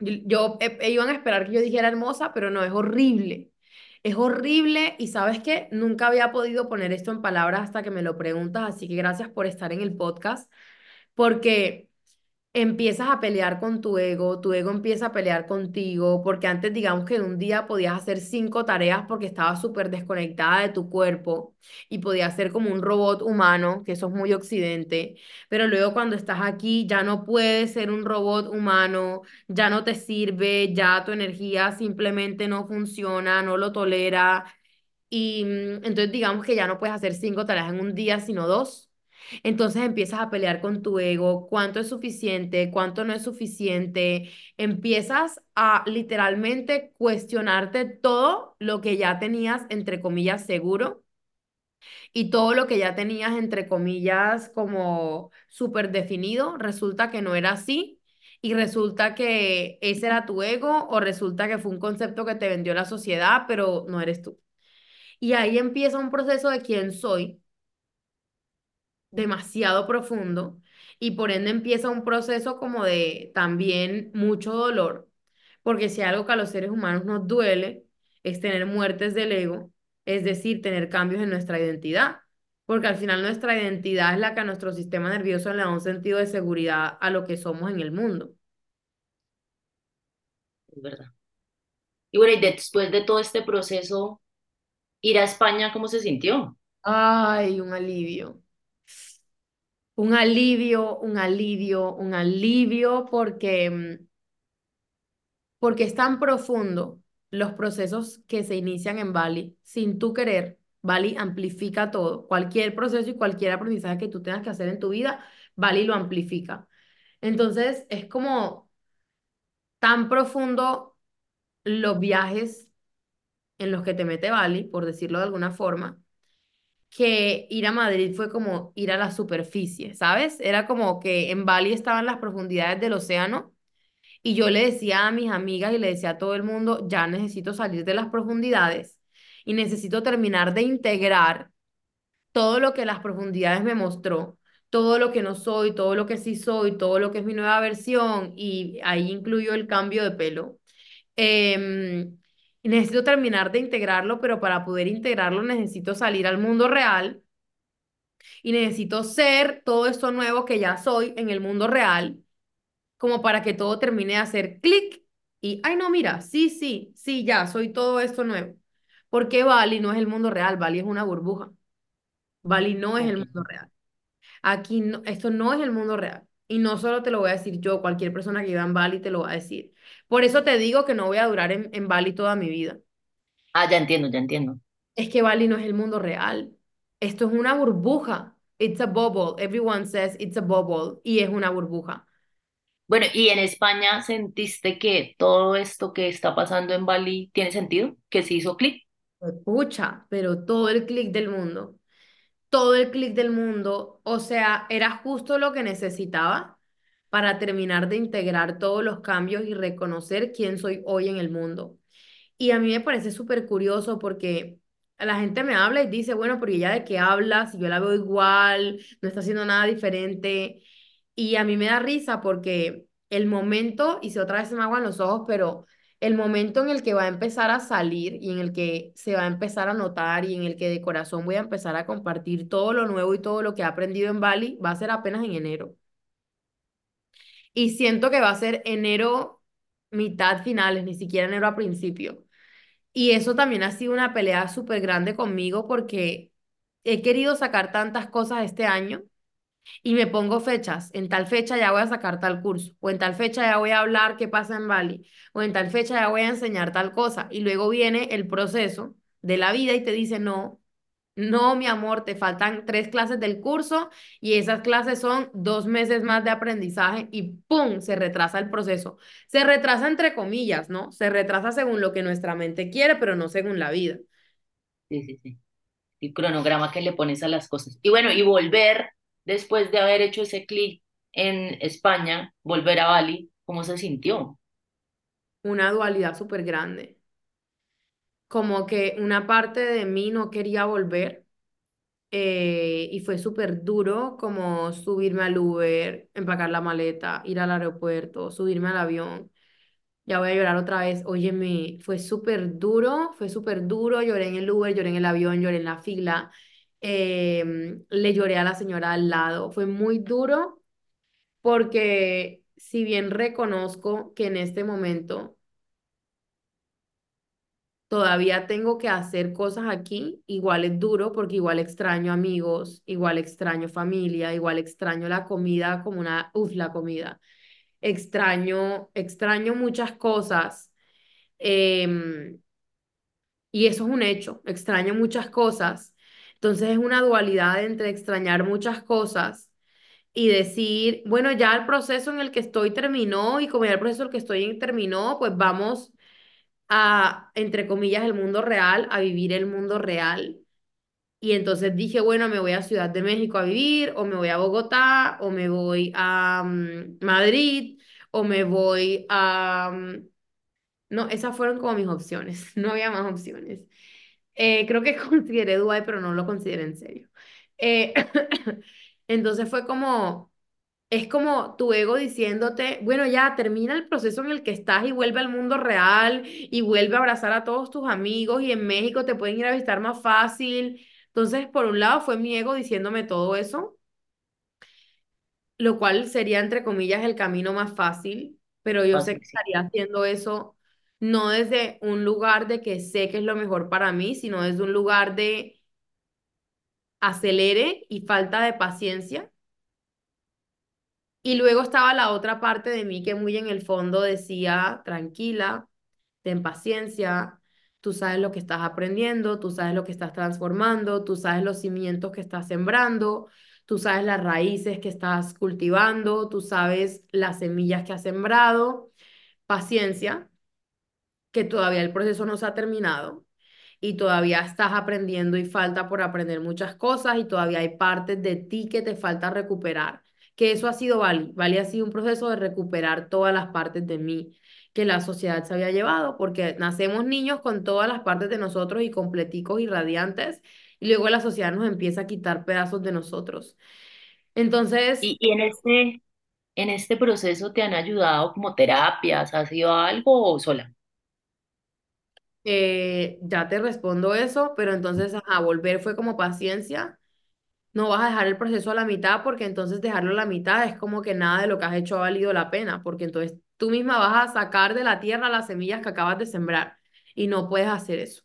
Yo, eh, eh, iban a esperar que yo dijera hermosa, pero no, es horrible. Es horrible y sabes que nunca había podido poner esto en palabras hasta que me lo preguntas, así que gracias por estar en el podcast, porque empiezas a pelear con tu ego, tu ego empieza a pelear contigo, porque antes digamos que en un día podías hacer cinco tareas porque estabas súper desconectada de tu cuerpo y podías ser como un robot humano, que eso es muy occidente, pero luego cuando estás aquí ya no puedes ser un robot humano, ya no te sirve, ya tu energía simplemente no funciona, no lo tolera y mm, entonces digamos que ya no puedes hacer cinco tareas en un día, sino dos. Entonces empiezas a pelear con tu ego, cuánto es suficiente, cuánto no es suficiente. Empiezas a literalmente cuestionarte todo lo que ya tenías, entre comillas, seguro y todo lo que ya tenías, entre comillas, como súper definido. Resulta que no era así. Y resulta que ese era tu ego o resulta que fue un concepto que te vendió la sociedad, pero no eres tú. Y ahí empieza un proceso de quién soy, demasiado profundo, y por ende empieza un proceso como de también mucho dolor, porque si algo que a los seres humanos nos duele es tener muertes del ego, es decir, tener cambios en nuestra identidad, porque al final nuestra identidad es la que a nuestro sistema nervioso le da un sentido de seguridad a lo que somos en el mundo. es verdad. Y bueno, y después de todo este proceso, ir a España, ¿cómo se sintió? Ay, un alivio. Un alivio, un alivio, un alivio, porque mm, porque es tan profundo los procesos que se inician en Bali sin tú querer. Bali amplifica todo. Cualquier proceso y cualquier aprendizaje que tú tengas que hacer en tu vida, Bali lo amplifica. Entonces, es como tan profundo los viajes en los que te mete Bali, por decirlo de alguna forma, que ir a Madrid fue como ir a la superficie, ¿sabes? Era como que en Bali estaban las profundidades del océano y yo le decía a mis amigas y le decía a todo el mundo, ya necesito salir de las profundidades y necesito terminar de integrar todo lo que las profundidades me mostró, todo lo que no soy, todo lo que sí soy, todo lo que es mi nueva versión y ahí incluyo el cambio de pelo. Em, necesito terminar de integrarlo, pero para poder integrarlo necesito salir al mundo real y necesito ser todo esto nuevo que ya soy en el mundo real, como para que todo termine de hacer clic y, ay, no, mira, sí, sí, sí, ya, soy todo esto nuevo. Porque Bali no es el mundo real, Bali es una burbuja. Bali no es el mundo real. Aquí no, esto no es el mundo real. Y no solo te lo voy a decir yo, cualquier persona que viva en Bali te lo va a decir. Por eso te digo que no voy a durar en, en Bali toda mi vida. Ah, ya entiendo, ya entiendo. Es que Bali no es el mundo real. Esto es una burbuja. It's a bubble. Everyone says it's a bubble. Y es una burbuja. Bueno, ¿y en España sentiste que todo esto que está pasando en Bali tiene sentido? ¿Que se hizo clic? Pucha, pero todo el clic del mundo. todo el clic del mundo, o sea, era justo lo que necesitaba para terminar de integrar todos los cambios y reconocer quién soy hoy en el mundo. Y a mí me parece súper curioso porque la gente me habla y dice, bueno, pero ella de qué habla, si yo la veo igual, no está haciendo nada diferente. Y a mí me da risa porque el momento, y si otra vez se me aguan los ojos, pero el momento en el que va a empezar a salir y en el que se va a empezar a notar y en el que de corazón voy a empezar a compartir todo lo nuevo y todo lo que he aprendido en Bali, va a ser apenas en enero. Y siento que va a ser enero mitad finales, ni siquiera enero a principio. Y eso también ha sido una pelea súper grande conmigo porque he querido sacar tantas cosas este año y me pongo fechas. En tal fecha ya voy a sacar tal curso, o en tal fecha ya voy a hablar qué pasa en Bali, o en tal fecha ya voy a enseñar tal cosa. Y luego viene el proceso de la vida y te dice, no, no, mi amor, te faltan tres clases del curso y esas clases son dos meses más de aprendizaje y ¡pum! se retrasa el proceso. Se retrasa entre comillas, ¿no? Se retrasa según lo que nuestra mente quiere, pero no según la vida. Sí, sí, sí. El cronograma que le pones a las cosas. Y bueno, y volver después de haber hecho ese clic en España, volver a Bali, ¿cómo se sintió? Una dualidad súper grande. Como que una parte de mí no quería volver eh, y fue súper duro como subirme al Uber, empacar la maleta, ir al aeropuerto, subirme al avión. Ya voy a llorar otra vez. Óyeme, fue súper duro, fue súper duro. Lloré en el Uber, lloré en el avión, lloré en la fila. em, le lloré a la señora al lado. Fue muy duro porque si bien reconozco que en este momento todavía tengo que hacer cosas aquí, igual es duro porque igual extraño amigos, igual extraño familia, igual extraño la comida como una, uf, la comida. Extraño, extraño muchas cosas. em, y eso es un hecho, extraño muchas cosas. Entonces es una dualidad entre extrañar muchas cosas y decir, bueno, ya el proceso en el que estoy terminó y como ya el proceso en el que estoy terminó, pues vamos a, entre comillas, el mundo real, a vivir el mundo real. Y entonces dije, bueno, me voy a Ciudad de México a vivir, o me voy a Bogotá, o me voy a mm, Madrid, o me voy a... mm, No, esas fueron como mis opciones, no había más opciones. Eh, creo que consideré Dubái, pero no lo consideré en serio. Eh, entonces fue como, es como tu ego diciéndote, bueno, ya termina el proceso en el que estás y vuelve al mundo real y vuelve a abrazar a todos tus amigos y en México te pueden ir a visitar más fácil. Entonces, por un lado fue mi ego diciéndome todo eso, lo cual sería, entre comillas, el camino más fácil, pero yo sé que estaría haciendo eso no desde un lugar de que sé que es lo mejor para mí, sino desde un lugar de acelere y falta de paciencia. Y luego estaba la otra parte de mí que muy en el fondo decía, tranquila, ten paciencia, tú sabes lo que estás aprendiendo, tú sabes lo que estás transformando, tú sabes los cimientos que estás sembrando, tú sabes las raíces que estás cultivando, tú sabes las semillas que has sembrado, paciencia, que todavía el proceso no se ha terminado. y todavía estás aprendiendo y falta por aprender muchas cosas y todavía hay partes de ti que te falta recuperar. Que eso ha sido Bali. Bali ha sido un proceso de recuperar todas las partes de mí que la sociedad se había llevado, porque nacemos niños con todas las partes de nosotros y completicos y radiantes, y luego la sociedad nos empieza a quitar pedazos de nosotros. Entonces, Y, y en este, en este proceso te han ayudado como terapias, ¿ha sido algo o sola? eh, ya te respondo eso, pero entonces, a volver fue como paciencia. No vas a dejar el proceso a la mitad porque entonces dejarlo a la mitad es como que nada de lo que has hecho ha valido la pena, porque entonces tú misma vas a sacar de la tierra las semillas que acabas de sembrar y no puedes hacer eso.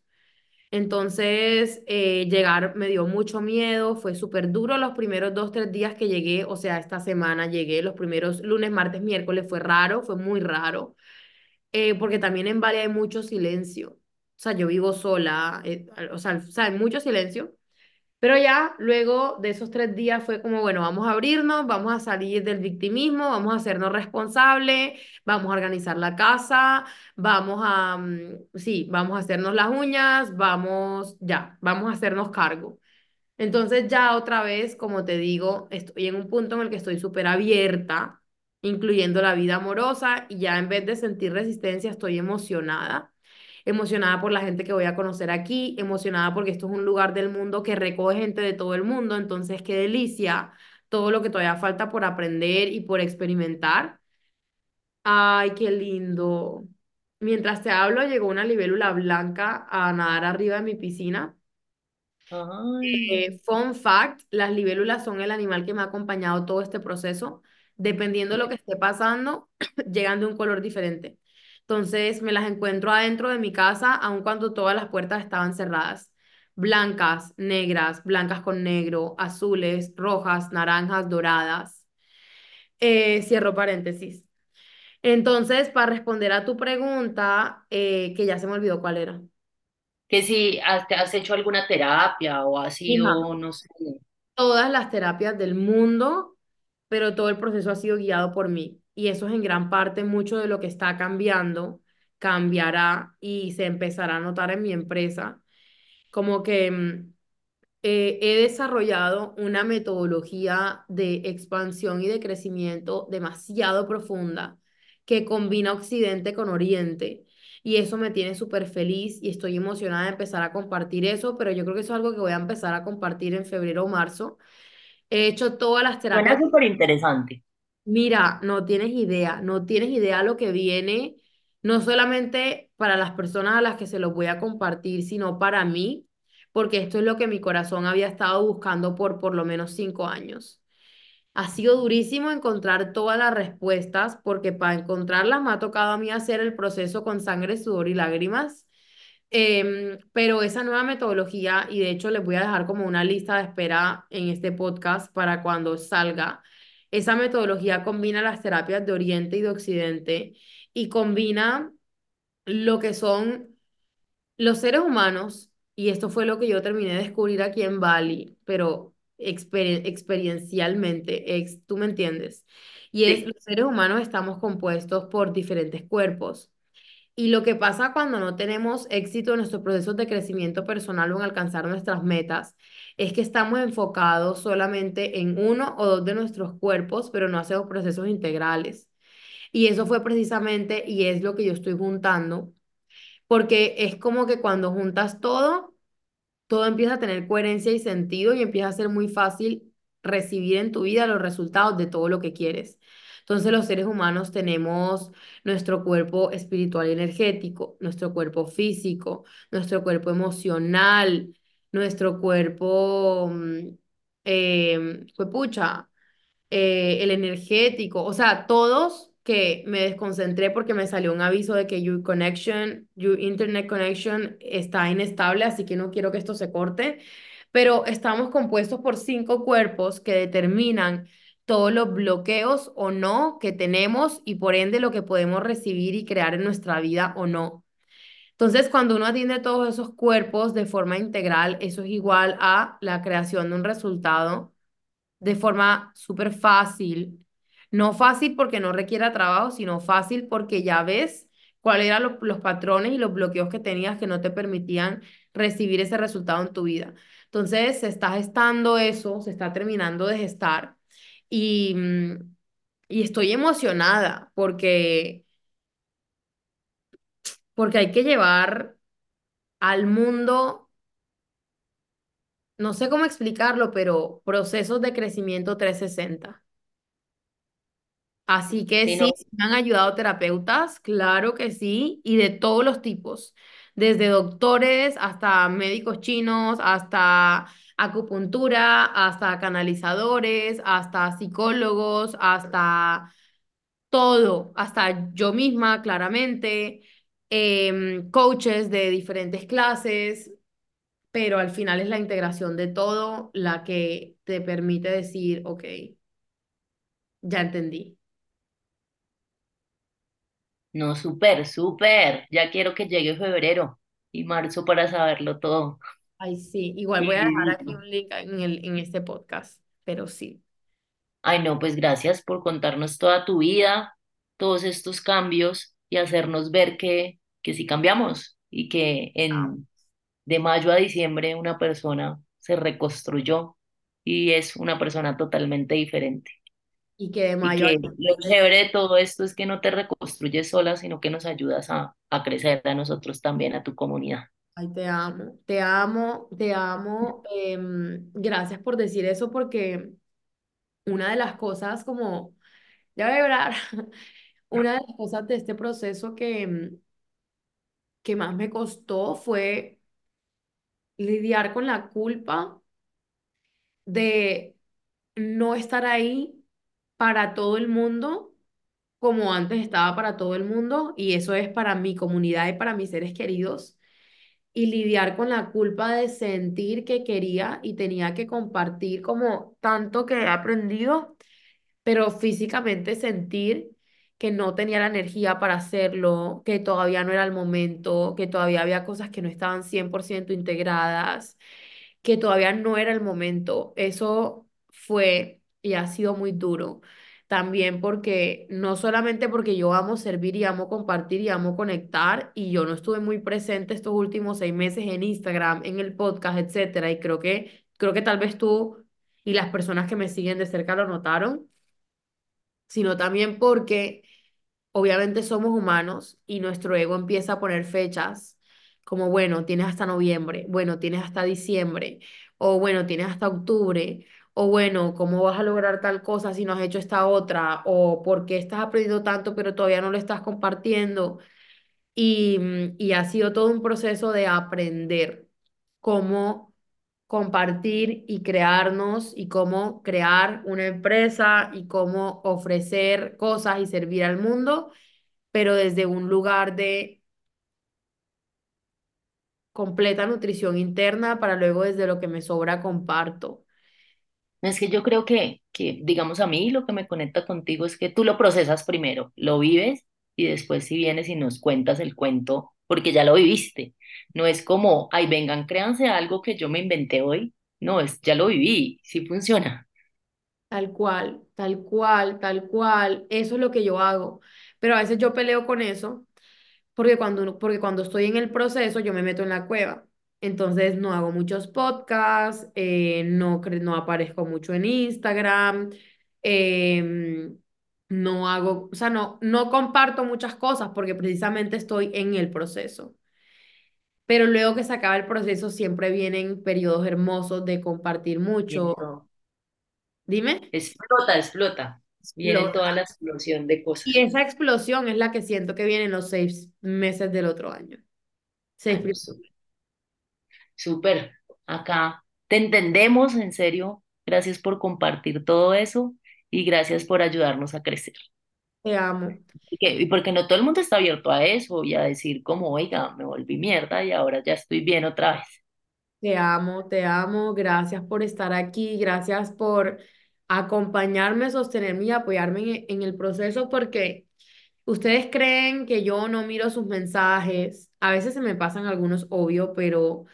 Entonces, eh, llegar me dio mucho miedo, fue súper duro los primeros dos, tres días que llegué, o sea, esta semana llegué, los primeros lunes, martes, miércoles, fue raro, fue muy raro, eh, porque también en Bali hay mucho silencio, o sea, yo vivo sola, eh, o sea, o sea, hay mucho silencio, pero ya luego de esos tres días fue como, bueno, vamos a abrirnos, vamos a salir del victimismo, vamos a hacernos responsables, vamos a organizar la casa, vamos a, mm, sí, vamos a hacernos las uñas, vamos, ya, vamos a hacernos cargo. Entonces ya otra vez, como te digo, estoy en un punto en el que estoy súper abierta, incluyendo la vida amorosa, y ya en vez de sentir resistencia, estoy emocionada emocionada por la gente que voy a conocer aquí, emocionada porque esto es un lugar del mundo que recoge gente de todo el mundo, entonces qué delicia todo lo que todavía falta por aprender y por experimentar. Ay, qué lindo. Mientras te hablo, llegó una libélula blanca a nadar arriba de mi piscina. Eh, fun fact, las libélulas son el animal que me ha acompañado todo este proceso. Dependiendo de lo que esté pasando, llegan de un color diferente. Entonces me las encuentro adentro de mi casa, aun cuando todas las puertas estaban cerradas. Blancas, negras, blancas con negro, azules, rojas, naranjas, doradas. Eh, cierro paréntesis. Entonces, para responder a tu pregunta, eh, que ya se me olvidó cuál era. que si has, te has hecho alguna terapia o has sido, no sé. todas las terapias del mundo, pero todo el proceso ha sido guiado por mí. Y eso es en gran parte mucho de lo que está cambiando, cambiará y se empezará a notar en mi empresa. Como que mm, eh, he desarrollado una metodología de expansión y de crecimiento demasiado profunda que combina Occidente con Oriente. Y eso me tiene súper feliz y estoy emocionada de empezar a compartir eso, pero yo creo que eso es algo que voy a empezar a compartir en febrero o marzo. He hecho todas las Suena terapias. súper interesante. Mira, no tienes idea, no tienes idea lo que viene, no solamente para las personas a las que se los voy a compartir, sino para mí, porque esto es lo que mi corazón había estado buscando por por lo menos cinco años. Ha sido durísimo encontrar todas las respuestas, porque para encontrarlas me ha tocado a mí hacer el proceso con sangre, sudor y lágrimas. Em, pero esa nueva metodología, y de hecho les voy a dejar como una lista de espera en este podcast para cuando salga, esa metodología combina las terapias de Oriente y de Occidente y combina lo que son los seres humanos, y esto fue lo que yo terminé de descubrir aquí en Bali, pero exper- experiencialmente, ex, tú me entiendes, y es Sí. los seres humanos estamos compuestos por diferentes cuerpos. Y lo que pasa cuando no tenemos éxito en nuestros procesos de crecimiento personal o en alcanzar nuestras metas es que estamos enfocados solamente en uno o dos de nuestros cuerpos, pero no hacemos procesos integrales. Y eso fue precisamente, y es lo que yo estoy juntando, porque es como que cuando juntas todo, todo empieza a tener coherencia y sentido y empieza a ser muy fácil recibir en tu vida los resultados de todo lo que quieres. Entonces los seres humanos tenemos nuestro cuerpo espiritual y energético, nuestro cuerpo físico, nuestro cuerpo emocional, nuestro cuerpo, mm, eh, pucha, el energético, o sea, todos que me desconcentré porque me salió un aviso de que your connection, your internet connection está inestable, así que no quiero que esto se corte, pero estamos compuestos por cinco cuerpos que determinan todos los bloqueos o no que tenemos y por ende lo que podemos recibir y crear en nuestra vida o no. Entonces, cuando uno atiende todos esos cuerpos de forma integral, eso es igual a la creación de un resultado de forma súper fácil. No fácil porque no requiera trabajo, sino fácil porque ya ves cuáles eran lo- los patrones y los bloqueos que tenías que no te permitían recibir ese resultado en tu vida. Entonces, se está gestando eso, se está terminando de gestar y, mm, y estoy emocionada porque, porque hay que llevar al mundo, no sé cómo explicarlo, pero procesos de crecimiento 360. Así que Sí, sí, no, sí me han ayudado terapeutas, claro que sí, y de todos los tipos, desde doctores hasta médicos chinos, hasta acupuntura, hasta canalizadores, hasta psicólogos, hasta todo, hasta yo misma, claramente, em, coaches de diferentes clases, pero al final es la integración de todo la que te permite decir, ok, ya entendí. no, súper, súper. Ya quiero que llegue febrero y marzo para saberlo todo. Ay, sí, igual voy a dejar aquí un link en el, en este podcast, pero sí. Ay, no, pues gracias por contarnos toda tu vida, todos estos cambios y hacernos ver que, que sí cambiamos y que en de mayo a diciembre una persona se reconstruyó y es una persona totalmente diferente. Y que de Y mayo a que lo chévere de todo esto es que no te reconstruyes sola, sino que nos ayudas a, a crecer a nosotros también, a tu comunidad. ay, te amo, te amo, te amo. em, gracias por decir eso porque una de las cosas como, ya voy a llorar, una de las cosas de este proceso que, em, que más me costó fue lidiar con la culpa de no estar ahí para todo el mundo como antes estaba para todo el mundo y eso es para mi comunidad y para mis seres queridos y lidiar con la culpa de sentir que quería y tenía que compartir como tanto que he aprendido, pero físicamente sentir que no tenía la energía para hacerlo, que todavía no era el momento, que todavía había cosas que no estaban 100% integradas que todavía no era el momento. Eso fue y ha sido muy duro. También porque no solamente porque yo amo servir y amo compartir y amo conectar y yo no estuve muy presente estos últimos seis meses en Instagram, en el podcast, etcétera, y creo que creo que tal vez tú y las personas que me siguen de cerca lo notaron, sino también porque obviamente somos humanos y nuestro ego empieza a poner fechas como, bueno, tienes hasta noviembre, bueno, tienes hasta diciembre, o bueno, tienes hasta octubre, o bueno, ¿cómo vas a lograr tal cosa si no has hecho esta otra? O ¿por qué estás aprendiendo tanto pero todavía no lo estás compartiendo? Y, mm, y ha sido todo un proceso de aprender cómo compartir y crearnos y cómo crear una empresa y cómo ofrecer cosas y servir al mundo pero desde un lugar de completa nutrición interna para luego desde lo que me sobra comparto. Es que yo creo que, que, digamos, a mí lo que me conecta contigo es que tú lo procesas primero, lo vives y después si vienes y nos cuentas el cuento, porque ya lo viviste. No es como, ay, vengan, créanse algo que yo me inventé hoy. No, es, ya lo viví, sí funciona. Tal cual, tal cual, tal cual. Eso es lo que yo hago. Pero a veces yo peleo con eso porque cuando, porque cuando estoy en el proceso yo me meto en la cueva. Entonces no hago muchos podcasts, eh, no, no aparezco mucho en Instagram, em, no hago, o sea, no, no comparto muchas cosas porque precisamente estoy en el proceso. Pero luego que se acaba el proceso siempre vienen periodos hermosos de compartir mucho. Dime. Explota, explota. Viene toda Explota. la explosión de Y cosas. esa explosión es la que siento que viene en los seis meses del otro año. Seis súper, súper. Acá te entendemos, en serio. Gracias por compartir todo eso y gracias por ayudarnos a crecer. Te amo, Y, que- y porque no todo el mundo está abierto a eso y a decir como, oiga, me volví mierda y ahora ya estoy bien otra vez. te amo, te amo. Gracias por estar aquí. Gracias por acompañarme, sostenerme y apoyarme en, en el proceso porque ustedes creen que yo no miro sus mensajes. A veces se me pasan algunos, obvio, pero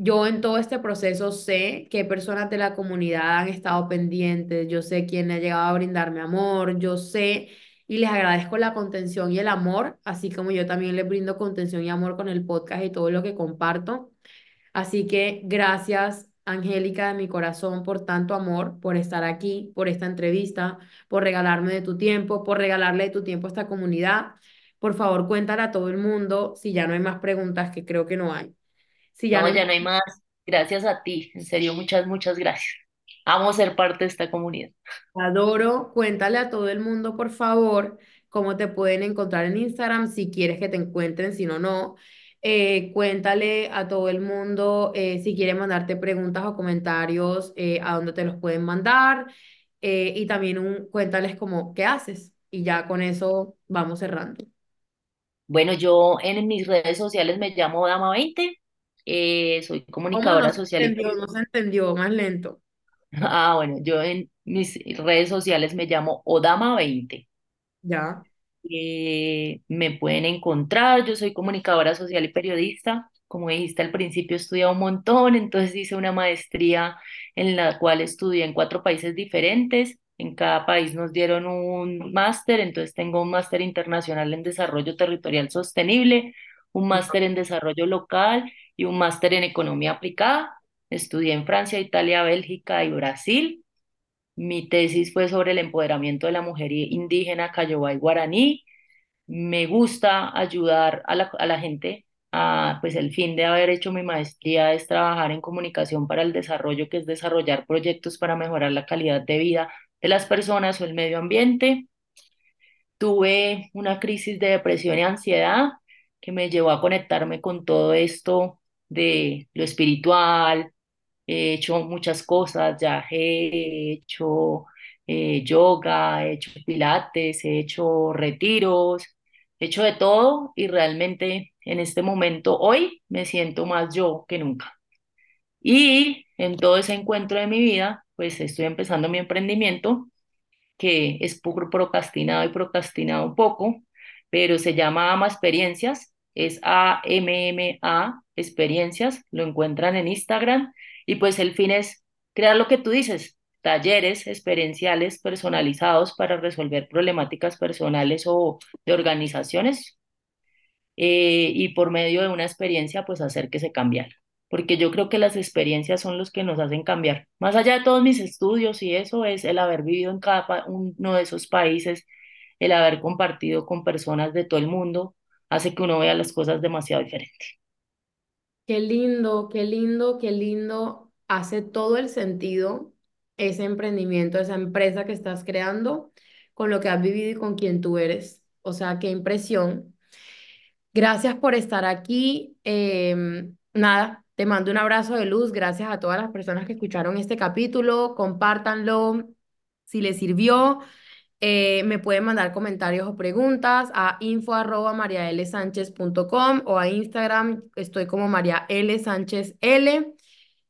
Yo en todo este proceso sé qué personas de la comunidad han estado pendientes, yo sé quién ha llegado a brindarme amor, yo sé y les agradezco la contención y el amor, así como yo también les brindo contención y amor con el podcast y todo lo que comparto. Así que gracias, Angélica, de mi corazón, por tanto amor, por estar aquí, por esta entrevista, por regalarme de tu tiempo, por regalarle de tu tiempo a esta comunidad. Por favor, cuéntale a todo el mundo si ya no hay más preguntas, que creo que no hay. Si ya no ya no hay más. Gracias a ti. En serio, muchas, muchas gracias. Amo ser parte de esta comunidad. Adoro, cuéntale a todo el mundo, por favor, cómo te pueden encontrar en Instagram, si quieres que te encuentren, si no, no. Eh, cuéntale a todo el mundo eh, si quieren mandarte preguntas o comentarios, eh, a dónde te los pueden mandar. y también un, cuéntales como qué haces. Y ya con eso vamos cerrando. Bueno, yo en mis redes sociales me llamo Dama 20. Eh, soy ¿Cómo no comunicadora social y entendió? No se entendió, más lento. Ah, bueno, yo en mis redes sociales me llamo Odama 20. Ya. Eh, me pueden encontrar, yo soy comunicadora social y periodista. Como dijiste al principio, he estudiado un montón, entonces hice una maestría en la cual estudié en cuatro países diferentes. En cada país nos dieron un máster, entonces tengo un máster internacional en desarrollo territorial sostenible, un máster en desarrollo local y un máster en economía aplicada. Estudié en Francia, Italia, Bélgica y Brasil. Mi tesis fue sobre el empoderamiento de la mujer indígena Cayobá y Guaraní. Me gusta ayudar a la, a la gente. A, pues el fin de haber hecho mi maestría es trabajar en comunicación para el desarrollo, que es desarrollar proyectos para mejorar la calidad de vida de las personas o el medio ambiente. Tuve una crisis de depresión y ansiedad que me llevó a conectarme con todo esto de lo espiritual, he hecho muchas cosas, ya he hecho eh, yoga, he hecho pilates, he hecho retiros, he hecho de todo y realmente en este momento, hoy, me siento más yo que nunca. Y en todo ese encuentro de mi vida, pues estoy empezando mi emprendimiento que es procrastinado y procrastinado un poco, pero se llama AMA Experiencias, es A-M-M-A Experiencias, lo encuentran en Instagram y pues el fin es crear lo que tú dices, talleres experienciales personalizados para resolver problemáticas personales o de organizaciones eh, y por medio de una experiencia pues hacer que se cambie porque yo creo que las experiencias son los que nos hacen cambiar. Más allá de todos mis estudios y eso es el haber vivido en cada uno de esos países, el haber compartido con personas de todo el mundo, hace que uno vea las cosas demasiado diferentes. Qué lindo, qué lindo, qué lindo. Hace todo el sentido ese emprendimiento, esa empresa que estás creando con lo que has vivido y con quien tú eres. O sea, qué impresión. Gracias por estar aquí. Em, nada, te mando un abrazo de luz. Gracias a todas las personas que escucharon este capítulo. Compártanlo si les sirvió. Eh, me pueden mandar comentarios o preguntas a info arroba o a Instagram, estoy como María L. Sánchez L.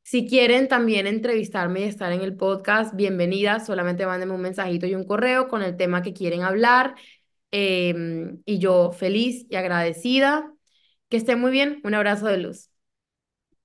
Si quieren también entrevistarme y estar en el podcast, bienvenidas. Solamente mándenme un mensajito y un correo con el tema que quieren hablar. Em, y yo feliz y agradecida. Que estén muy bien. Un abrazo de luz.